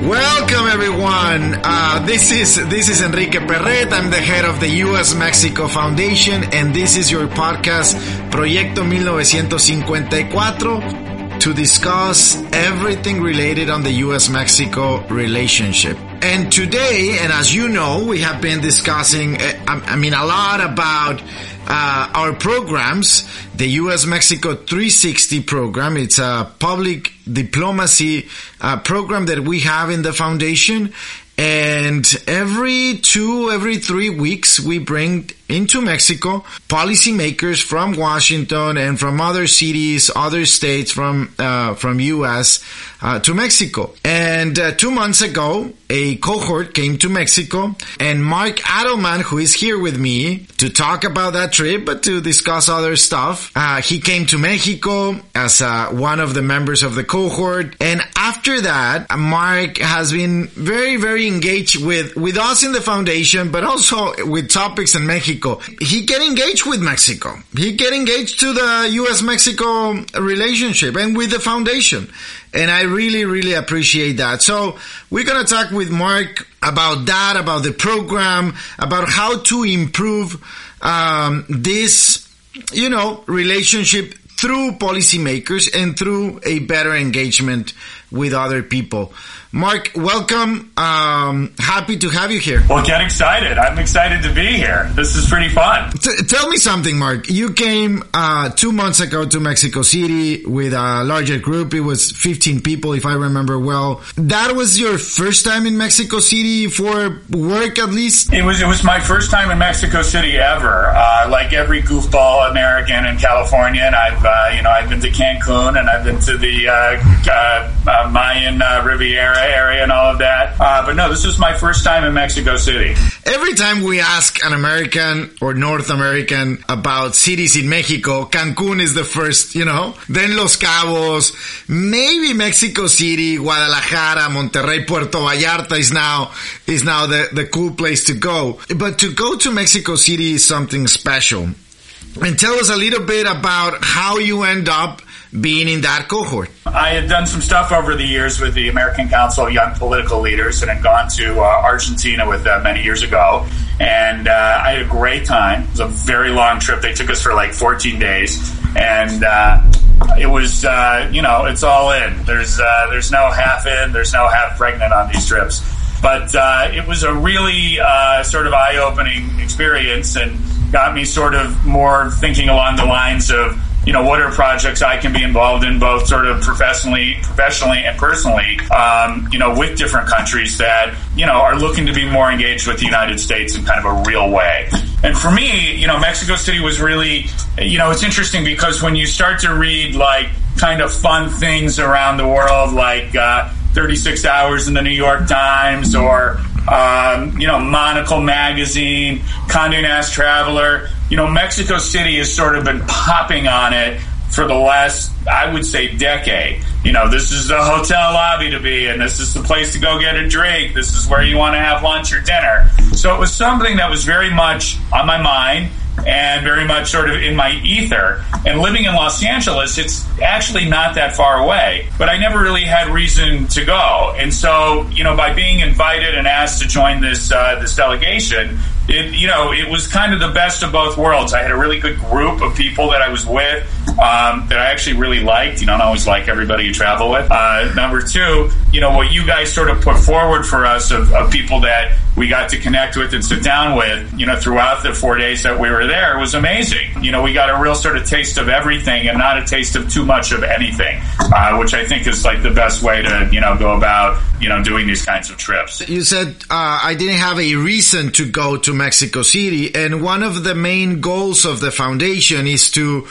Welcome everyone. Uh, this is this is Enrique Perret. I'm the head of the U.S. Mexico Foundation, and this is your podcast Proyecto 1954 to discuss everything related on the U.S. Mexico relationship. And today, and as you know, we have been discussing, uh, I mean, a lot about uh, our programs, the U.S. Mexico 360 program. It's a public diplomacy uh, program that we have in the foundation. And every two, every three weeks, we bring into Mexico policymakers from Washington and from other cities, other states from uh, from U.S. Uh, to Mexico. And uh, two months ago, a cohort came to Mexico, and Mark Adelman, who is here with me to talk about that trip, but to discuss other stuff, uh, he came to Mexico as uh, one of the members of the cohort. And after that, Mark has been very, very engaged with with us in the foundation, but also with topics in Mexico. He get engaged with Mexico. He get engaged to the U.S. Mexico relationship and with the foundation. And I really, really appreciate that. So we're going to talk with Mark about that, about the program, about how to improve um, this, you know, relationship through policymakers and through a better engagement with other people. Mark, welcome. Um, happy to have you here. Well, get excited. I'm excited to be here. This is pretty fun. T- tell me something, Mark. You came uh, two months ago to Mexico City with a larger group. It was 15 people, if I remember well. That was your first time in Mexico City for work, at least. It was. It was my first time in Mexico City ever. Uh, like every goofball American in California, and I've uh, you know I've been to Cancun and I've been to the uh, uh, Mayan Riviera area and all of that. Uh, but no, this is my first time in Mexico City. Every time we ask an American or North American about cities in Mexico, Cancun is the first, you know, then Los Cabos, maybe Mexico City, Guadalajara, Monterrey, Puerto Vallarta is now, is now the, the cool place to go. But to go to Mexico City is something special. And tell us a little bit about how you end up being in that cohort? I had done some stuff over the years with the American Council of Young Political Leaders and had gone to uh, Argentina with them many years ago. And uh, I had a great time. It was a very long trip. They took us for like 14 days. And uh, it was, uh, you know, it's all in. There's, uh, there's no half in, there's no half pregnant on these trips. But uh, it was a really sort of eye opening experience and got me sort of more thinking along the lines of, you know, what are projects I can be involved in both sort of professionally, professionally and personally, um, you know, with different countries that, you know, are looking to be more engaged with the United States in kind of a real way. And for me, you know, Mexico City was really, you know, it's interesting because when you start to read like kind of fun things around the world, like, uh, 36 Hours in the New York Times or um, you know, Monocle Magazine, Condé Nast Traveler. You know, Mexico City has sort of been popping on it for the last, I would say, decade. You know, this is the hotel lobby to be in. This is the place to go get a drink. This is where you want to have lunch or dinner. So it was something that was very much on my mind and very much sort of in my ether. And living in Los Angeles, it's actually not that far away, but I never really had reason to go. And so, you know, by being invited and asked to join this uh, this delegation, it you know it was kind of the best of both worlds. I had a really good group of people that I was with um, that I actually really liked. You don't always like everybody you travel with. Uh, number two, you know what you guys sort of put forward for us of, of people that we got to connect with and sit down with. You know throughout the four days that we were there was amazing. You know we got a real sort of taste of everything and not a taste of too much of anything, uh, which I think is like the best way to you know go about you know doing these kinds of trips. You said uh, I didn't have a reason to go to Mexico City. And one of the main goals of the foundation is to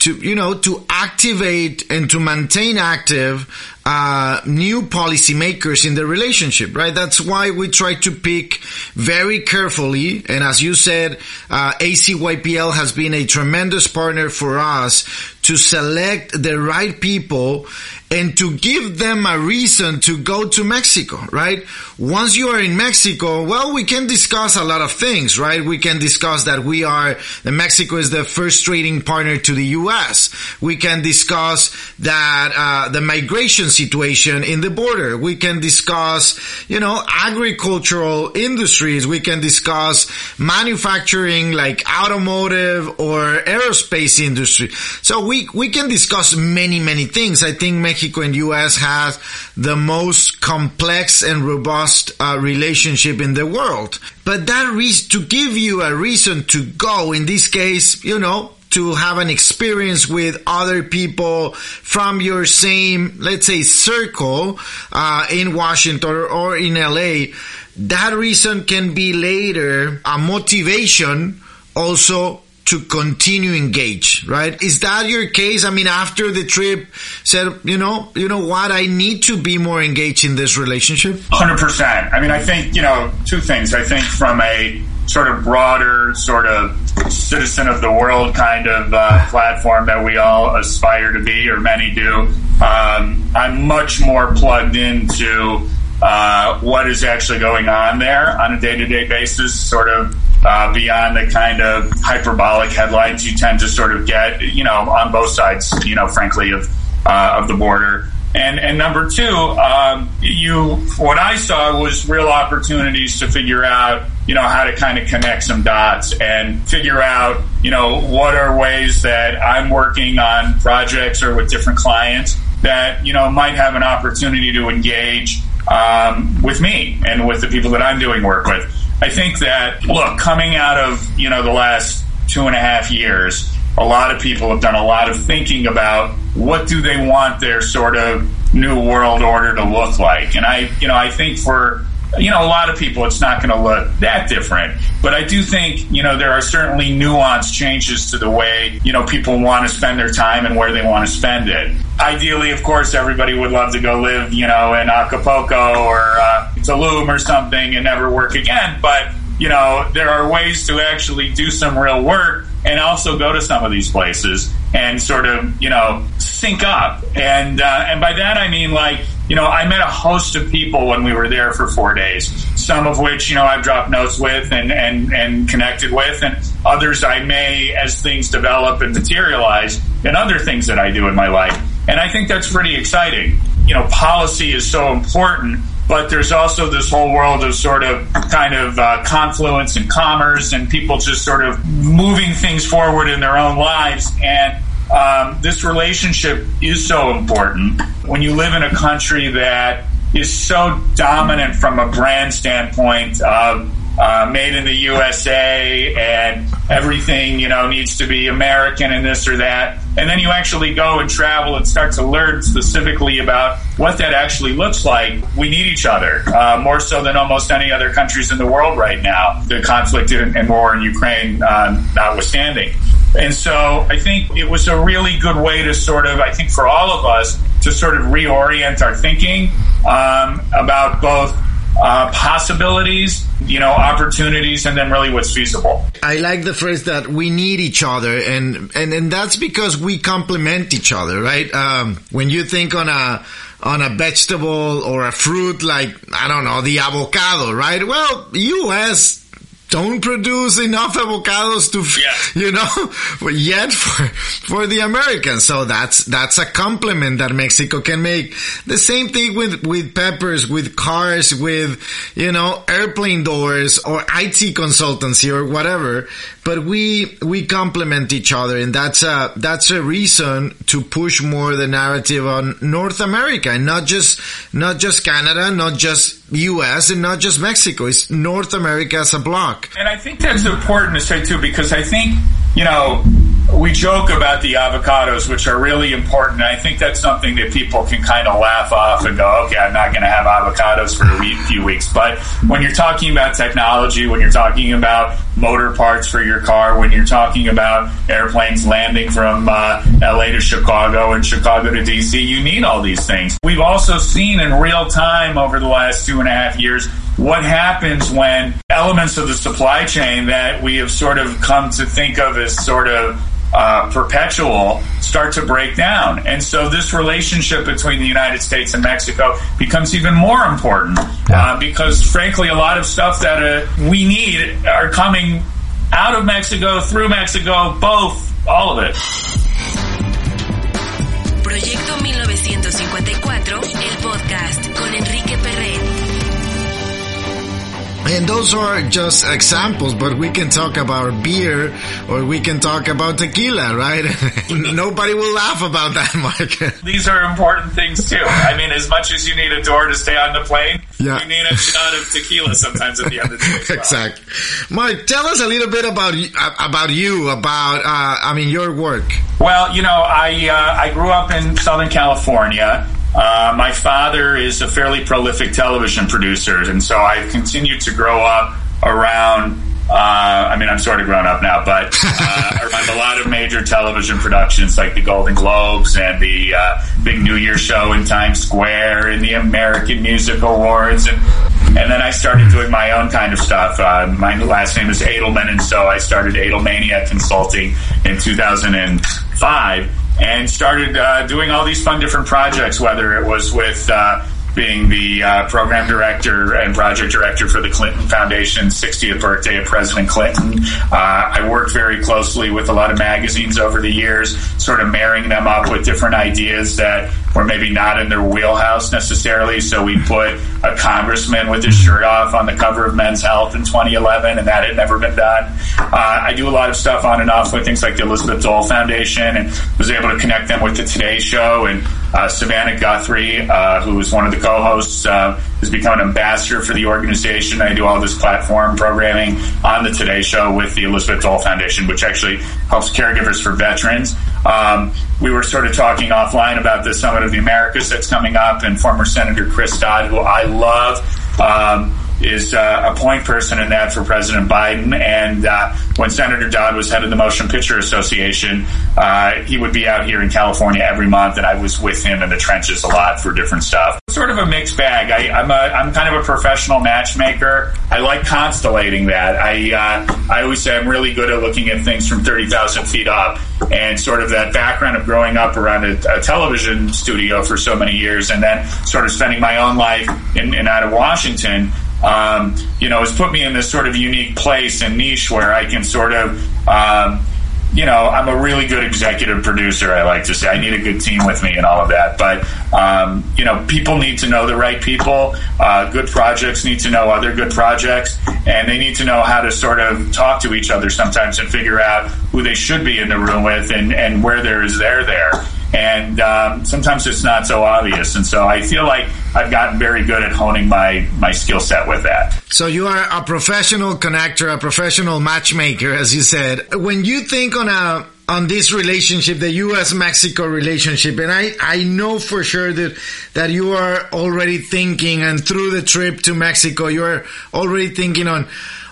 to, you know, to activate and to maintain active uh, new policymakers in the relationship, right? That's why we try to pick very carefully. And as you said, uh, ACYPL has been a tremendous partner for us to select the right people and to give them a reason to go to Mexico, right? Once you are in Mexico, well, we can discuss a lot of things, right? We can discuss that we are, that Mexico is the first trading partner to the U.S. We can discuss that, uh, the migration situation in the border. We can discuss, you know, agricultural industries. We can discuss manufacturing like automotive or aerospace industry. So we, we can discuss many, many things. I think Mexico and U.S. has the most complex and robust uh, relationship in the world. But that reason to give you a reason to go, in this case, you know, to have an experience with other people from your same, let's say, circle uh, in Washington or, or in LA, that reason can be later a motivation also to continue engage, right? Is that your case? I mean, after the trip said, you know, you know what? I need to be more engaged in this relationship. Hundred percent. I mean, I think, you know, two things. I think from a sort of broader sort of citizen of the world kind of uh, platform that we all aspire to be, or many do, um, I'm much more plugged into uh, what is actually going on there on a day to day basis, sort of uh, beyond the kind of hyperbolic headlines you tend to sort of get, you know, on both sides, you know, frankly, of uh, of the border. And and number two, um, you what I saw was real opportunities to figure out, you know, how to kind of connect some dots and figure out, you know, what are ways that I'm working on projects or with different clients that you know might have an opportunity to engage um, with me and with the people that I'm doing work with. I think that look, coming out of you know the last two and a half years, a lot of people have done a lot of thinking about what do they want their sort of new world order to look like, and I you know I think for you know, a lot of people, it's not going to look that different. But I do think, you know, there are certainly nuanced changes to the way, you know, people want to spend their time and where they want to spend it. Ideally, of course, everybody would love to go live, you know, in Acapulco or uh, Tulum or something and never work again. But, you know, there are ways to actually do some real work and also go to some of these places and sort of, you know, sync up. And, uh, and by that I mean like, you know, I met a host of people when we were there for four days, some of which, you know, I've dropped notes with and, and, and connected with, and others I may as things develop and materialize, and other things that I do in my life. And I think that's pretty exciting. You know, policy is so important, but there's also this whole world of sort of kind of uh, confluence and commerce and people just sort of moving things forward in their own lives. And um, this relationship is so important when you live in a country that is so dominant from a brand standpoint of uh, made in the USA and everything, you know, needs to be American and this or that. And then you actually go and travel and start to learn specifically about what that actually looks like. We need each other uh, more so than almost any other countries in the world right now. The conflict and war in Ukraine uh, notwithstanding. And so I think it was a really good way to sort of, I think for all of us, to sort of reorient our thinking um, about both uh, possibilities, you know, opportunities, and then really what's feasible. I like the phrase that we need each other, and and and that's because we complement each other, right? Um, when you think on a on a vegetable or a fruit like I don't know the avocado, right? Well, U.S don't produce enough avocados to, yeah. you know, yet for, for the Americans. So that's, that's a compliment that Mexico can make. The same thing with, with peppers, with cars, with, you know, airplane doors or IT consultancy or whatever. But we, we complement each other and that's a, that's a reason to push more the narrative on North America and not just, not just Canada, not just U.S. and not just Mexico. It's North America as a block. And I think that's important to say too, because I think you know we joke about the avocados, which are really important. I think that's something that people can kind of laugh off and go, okay, I'm not going to have avocados for a week, few weeks. But when you're talking about technology, when you're talking about motor parts for your car, when you're talking about airplanes landing from uh, LA to Chicago and Chicago to DC, you need all these things. We've also seen in real time over the last two and a half years what happens when elements of the supply chain that we have sort of come to think of as sort of uh, perpetual start to break down. And so this relationship between the United States and Mexico becomes even more important uh, because, frankly, a lot of stuff that uh, we need are coming out of Mexico, through Mexico, both, all of it. Proyecto 1954, el podcast con Enrique Perret. And those are just examples, but we can talk about beer or we can talk about tequila, right? Nobody will laugh about that, Mike. These are important things too. I mean, as much as you need a door to stay on the plane, yeah. you need a shot of tequila sometimes at the end of the day. Well. Exactly. Mark, tell us a little bit about about you, about uh, I mean your work. Well, you know, I uh, I grew up in Southern California. Uh, my father is a fairly prolific television producer, and so I've continued to grow up around. Uh, I mean, I'm sort of grown up now, but uh, around a lot of major television productions like the Golden Globes and the uh, big New Year show in Times Square and the American Music Awards, and and then I started doing my own kind of stuff. Uh, my last name is Adelman, and so I started Adelmania Consulting in 2005 and started uh, doing all these fun different projects, whether it was with uh, being the uh, program director and project director for the Clinton Foundation's 60th birthday of President Clinton. Uh, I worked very closely with a lot of magazines over the years, sort of marrying them up with different ideas that were maybe not in their wheelhouse necessarily. So we put a congressman with his shirt off on the cover of Men's Health in 2011, and that had never been done. Uh, I do a lot of stuff on and off with things like the Elizabeth Dole Foundation, and was able to connect them with the Today Show and uh, Savannah Guthrie, uh, who is one of the co-hosts, uh, has become an ambassador for the organization. I do all this platform programming on the Today Show with the Elizabeth Dole Foundation, which actually helps caregivers for veterans. Um, we were sort of talking offline about the Summit of the Americas that's coming up, and former Senator Chris Dodd, who I love. Um, is uh, a point person in that for President Biden. And uh, when Senator Dodd was head of the Motion Picture Association, uh, he would be out here in California every month, and I was with him in the trenches a lot for different stuff. Sort of a mixed bag. I, am a I'm kind of a professional matchmaker. I like constellating that. I uh, I always say I'm really good at looking at things from thirty thousand feet up, and sort of that background of growing up around a, a, television studio for so many years, and then sort of spending my own life in, in out of Washington um, you know, has put me in this sort of unique place and niche where I can sort of, um, you know, I'm a really good executive producer. I like to say I need a good team with me and all of that. But um, you know, people need to know the right people. Uh, good projects need to know other good projects, and they need to know how to sort of talk to each other sometimes and figure out who they should be in the room with and and where there is there there and um, sometimes it's not so obvious. And so I feel like I've gotten very good at honing my my skill set with that. So you are a professional connector, a professional matchmaker, as you said. When you think on a on this relationship, the U.S. Mexico relationship, and I, I know for sure that that you are already thinking, and through the trip to Mexico, you are already thinking on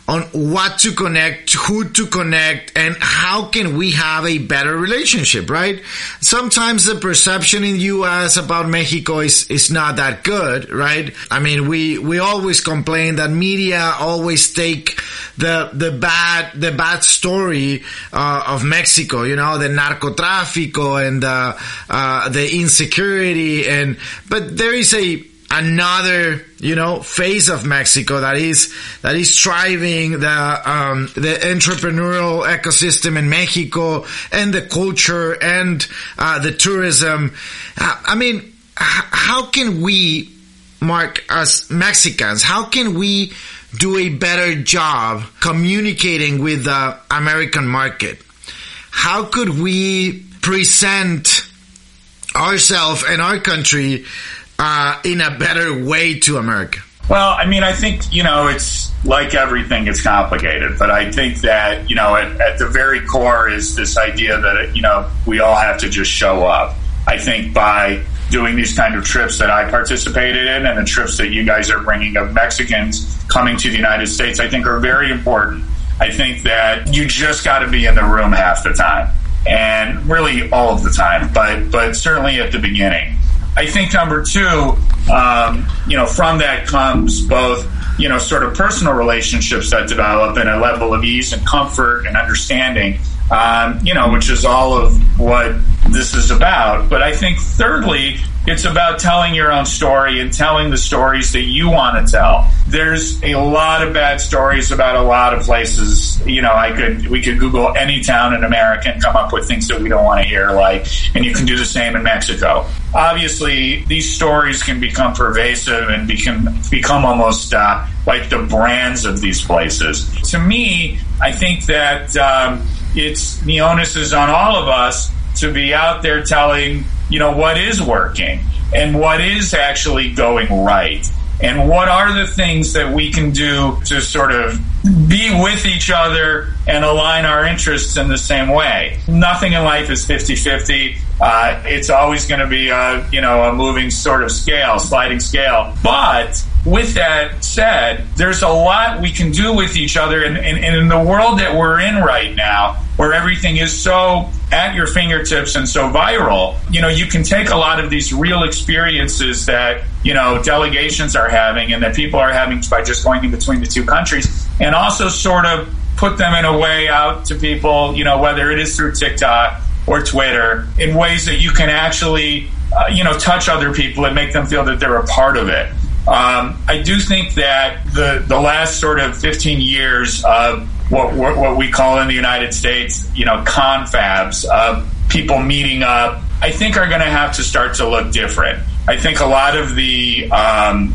on what to connect, who to connect, and how can we have a better relationship, right? Sometimes the perception in U.S. about Mexico is, is not that good, right? I mean, we, we always complain that media always take the, the bad, the bad story, uh, of Mexico, you know, the narcotráfico and, uh, uh, the insecurity and, but there is a, another you know phase of Mexico that is that is driving the um, the entrepreneurial ecosystem in Mexico and the culture and uh, the tourism. I mean, how can we, Mark, as Mexicans, how can we do a better job communicating with the American market? How could we present ourselves and our country uh, in a better way to America? Well, I mean, I think, you know, it's like everything, it's complicated. But I think that, you know, at, at, the very core is this idea that, you know, we all have to just show up. I think by doing these kind of trips that I participated in and the trips that you guys are bringing of Mexicans coming to the United States, I think are very important. I think that you just got to be in the room half the time and really all of the time, but, but certainly at the beginning. I think number two, um, you know, from that comes both, you know, sort of personal relationships that develop and a level of ease and comfort and understanding, um, you know, which is all of what this is about. But I think thirdly, it's about telling your own story and telling the stories that you want to tell. There's a lot of bad stories about a lot of places. You know, I could we could Google any town in America and come up with things that we don't want to hear, like, and you can do the same in Mexico. Obviously, these stories can become pervasive and become become almost uh, like the brands of these places. To me, I think that um, it's the onus is on all of us to be out there telling, you know, what is working and what is actually going right. And what are the things that we can do to sort of be with each other and align our interests in the same way? Nothing in life is 50 50. Uh, it's always going to be a, you know, a moving sort of scale, sliding scale. But with that said, there's a lot we can do with each other. And, and, and, in the world that we're in right now, where everything is so at your fingertips and so viral, you know, you can take a lot of these real experiences that, you know, delegations are having and that people are having by just going in between the two countries and also sort of put them in a way out to people, you know, whether it is through TikTok or Twitter in ways that you can actually, uh, you know, touch other people and make them feel that they're a part of it. Um, I do think that the the last sort of 15 years of what what we call in the United States, you know, confabs, uh, people meeting up, I think are going to have to start to look different. I think a lot of the um,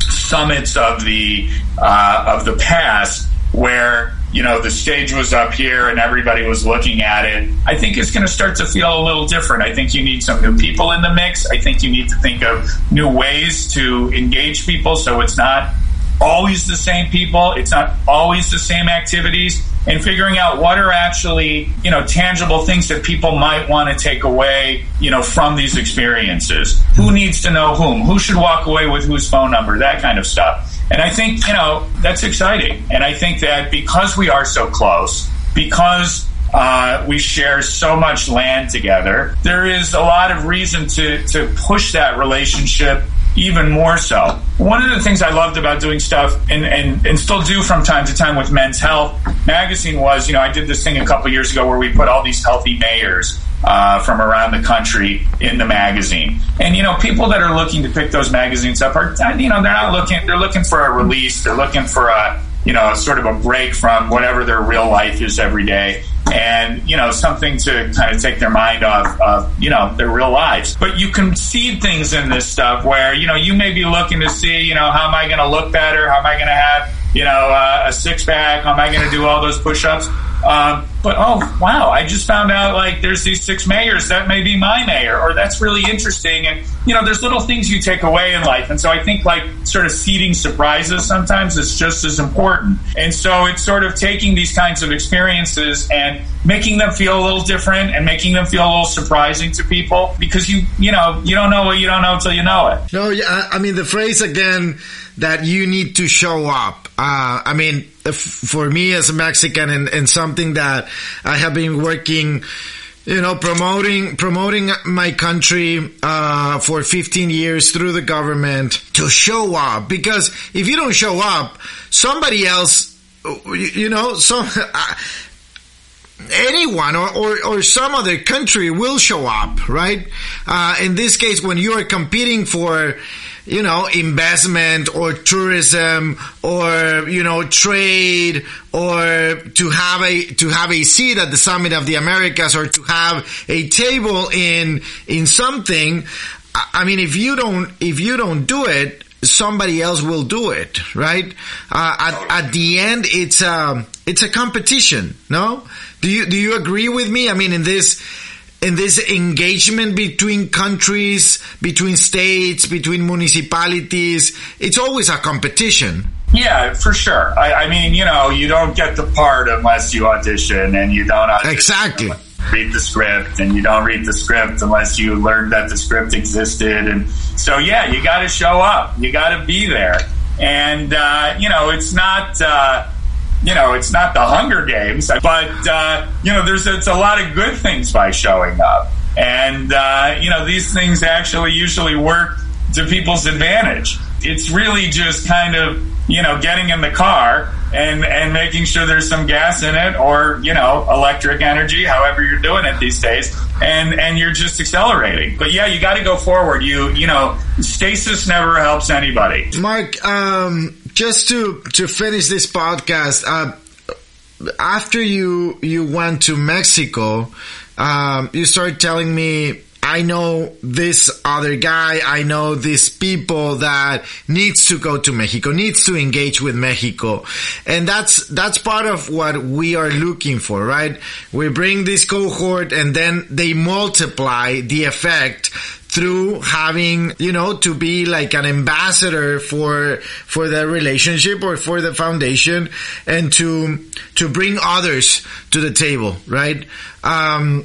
summits of the uh, of the past where you know, the stage was up here and everybody was looking at it. I think it's going to start to feel a little different. I think you need some new people in the mix. I think you need to think of new ways to engage people so it's not always the same people, it's not always the same activities, and figuring out what are actually, you know, tangible things that people might want to take away, you know, from these experiences. Who needs to know whom? Who should walk away with whose phone number? That kind of stuff. And I think, you know, that's exciting. And I think that because we are so close, because uh, we share so much land together, there is a lot of reason to, to push that relationship even more so. One of the things I loved about doing stuff and, and, and still do from time to time with Men's Health magazine was, you know, I did this thing a couple years ago where we put all these healthy mayors uh, from around the country in the magazine. And you know, people that are looking to pick those magazines up are, you know, they're not looking. They're looking for a release. They're looking for a, you know, sort of a break from whatever their real life is every day, and you know, something to kind of take their mind off of, you know, their real lives. But you can see things in this stuff where you know you may be looking to see, you know, how am I going to look better? How am I going to have, you know, uh, a six pack? How am I going to do all those push ups? Um, but oh wow, I just found out like there's these six mayors. That may be my mayor, or that's really interesting. And you know, there's little things you take away in life, and so I think like sort of seeding surprises sometimes is just as important. And so it's sort of taking these kinds of experiences and making them feel a little different and making them feel a little surprising to people because you you know you don't know what you don't know until you know it. No, yeah, I mean the phrase again that you need to show up. Uh, I mean, for me as a Mexican and, and something that I have been working you know, promoting promoting my country uh, for 15 years through the government to show up. Because if you don't show up, somebody else, you know, some uh, anyone or, or, or, some other country will show up, right? Uh, in this case, when you are competing for you know, investment or tourism or, you know, trade or to have a, to have a seat at the summit of the Americas or to have a table in, in something. I mean, if you don't, if you don't do it, somebody else will do it, right? Uh, at, at the end, it's a, it's a competition, no? Do you, do you agree with me? I mean, in this, in this engagement between countries, between states, between municipalities. It's always a competition. Yeah, for sure. I, I mean, you know, you don't get the part unless you audition, and you don't audition exactly read the script, and you don't read the script unless you learn that the script existed. And so, yeah, you got to show up. You got to be there. And uh, you know, it's not. Uh, you know, it's not the Hunger Games, but uh, you know, there's it's a lot of good things by showing up, and uh, you know, these things actually usually work to people's advantage. It's really just kind of you know getting in the car and and making sure there's some gas in it or you know electric energy however you're doing it these days. And and you're just accelerating. But yeah you got to go forward. You you know stasis never helps anybody. Mark um just to to finish this podcast, uh, after you you went to Mexico, um, you started telling me I know this other guy, I know these people that needs to go to Mexico, needs to engage with Mexico. And that's, that's part of what we are looking for, right? We bring this cohort and then they multiply the effect through having, you know, to be like an ambassador for, for the relationship or for the foundation and to, to bring others to the table, right? Um,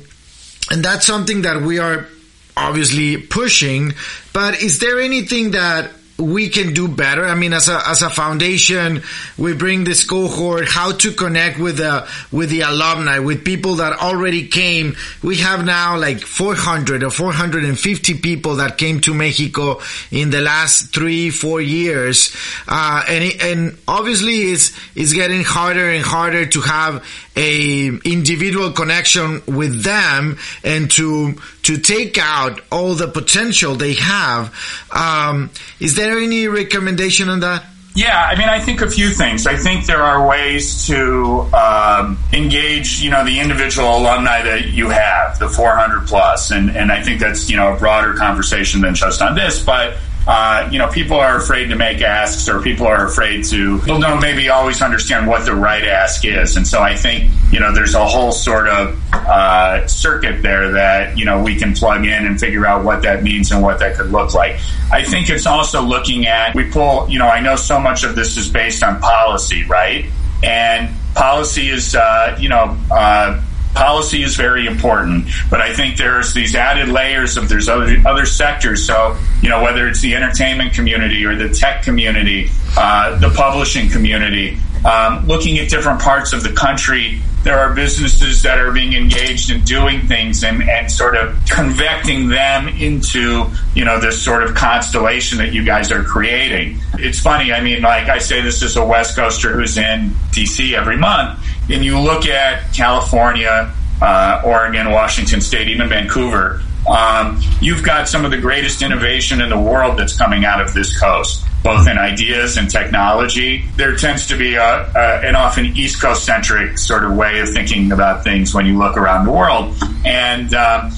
and that's something that we are obviously pushing, but is there anything that we can do better. I mean, as a as a foundation, we bring this cohort how to connect with the with the alumni, with people that already came. We have now like 400 or 450 people that came to Mexico in the last three four years, uh, and and obviously it's it's getting harder and harder to have a individual connection with them and to to take out all the potential they have. Um, is there any recommendation on that? Yeah, I mean, I think a few things. I think there are ways to um, engage, you know, the individual alumni that you have, the 400 plus, and and I think that's you know a broader conversation than just on this, but uh, you know, people are afraid to make asks or people are afraid to, people don't maybe always understand what the right ask is. And so I think, you know, there's a whole sort of uh, circuit there that, you know, we can plug in and figure out what that means and what that could look like. I think it's also looking at, we pull, you know, I know so much of this is based on policy, right? And policy is, uh, you know, uh, policy is very important, but I think there's these added layers of there's other other sectors. So you know whether it's the entertainment community or the tech community, uh, the publishing community, um, looking at different parts of the country. There are businesses that are being engaged in doing things and, and sort of convecting them into, you know, this sort of constellation that you guys are creating. It's funny. I mean, like I say, this is a West Coaster who's in DC every month and you look at California, uh, Oregon, Washington State, even Vancouver, um, you've got some of the greatest innovation in the world that's coming out of this coast, both in ideas and technology. There tends to be a, a, an often East Coast centric sort of way of thinking about things when you look around the world. And, um,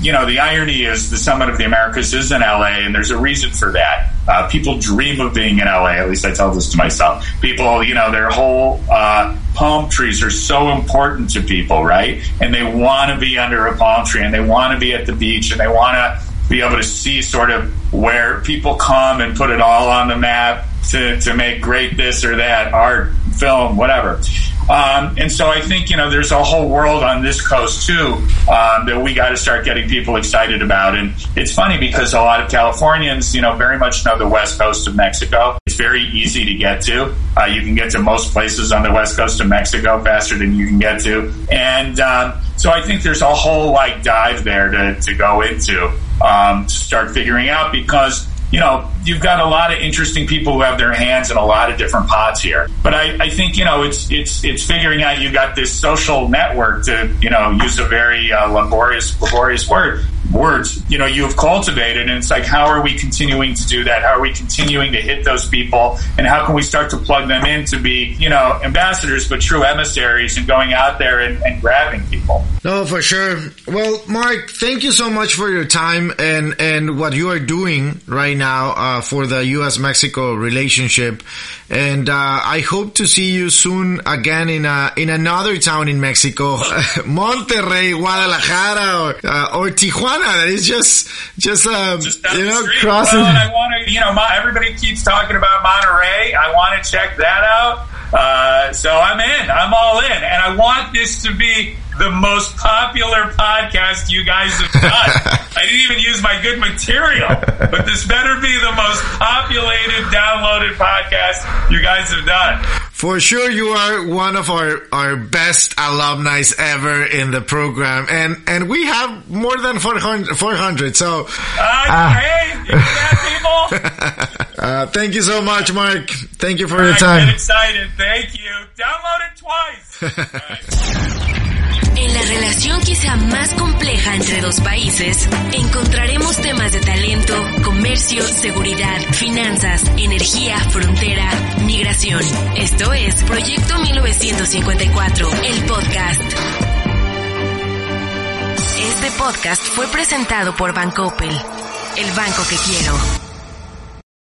you know, the irony is the Summit of the Americas is in LA, and there's a reason for that. Uh, people dream of being in LA. At least I tell this to myself. People, you know, their whole uh, palm trees are so important to people, right? And they want to be under a palm tree, and they want to be at the beach, and they want to be able to see sort of where people come and put it all on the map to, to make great this or that art, film, whatever. Um, and so I think, you know, there's a whole world on this coast too um, that we got to start getting people excited about. And it's funny because a lot of Californians, you know, very much know the west coast of Mexico. It's very easy to get to. Uh, you can get to most places on the west coast of Mexico faster than you can get to. And um, so I think there's a whole like dive there to, to go into um, to start figuring out because you know, you've got a lot of interesting people who have their hands in a lot of different pots here. But I, I think, you know, it's, it's, it's figuring out you've got this social network to, you know, use a very uh, laborious, laborious word. Words, you know, you have cultivated. And it's like, how are we continuing to do that? How are we continuing to hit those people? And how can we start to plug them in to be, you know, ambassadors, but true emissaries and going out there and, and grabbing people? No, for sure. Well, Mark, thank you so much for your time and, and what you are doing right now uh, for the U.S. Mexico relationship. And uh, I hope to see you soon again in a, in another town in Mexico, Monterrey, Guadalajara, or, uh, or Tijuana. That is just just, um, just you know crossing. Well, I want to, you know, everybody keeps talking about Monterrey. I want to check that out. Uh, so I'm in. I'm all in, and I want this to be the most popular podcast you guys have done. I didn't even use my good material, but this better be the most populated, downloaded podcast you guys have done. For sure, you are one of our, our best alumni ever in the program, and and we have more than 400, 400 so. Uh, uh, hey, people. uh, thank you so much, Mark. Thank you for your time. I'm excited. Thank you. Download it twice. Relación quizá más compleja entre dos países, encontraremos temas de talento, comercio, seguridad, finanzas, energía, frontera, migración. Esto es Proyecto 1954, el podcast. Este podcast fue presentado por Bancoppel, el banco que quiero.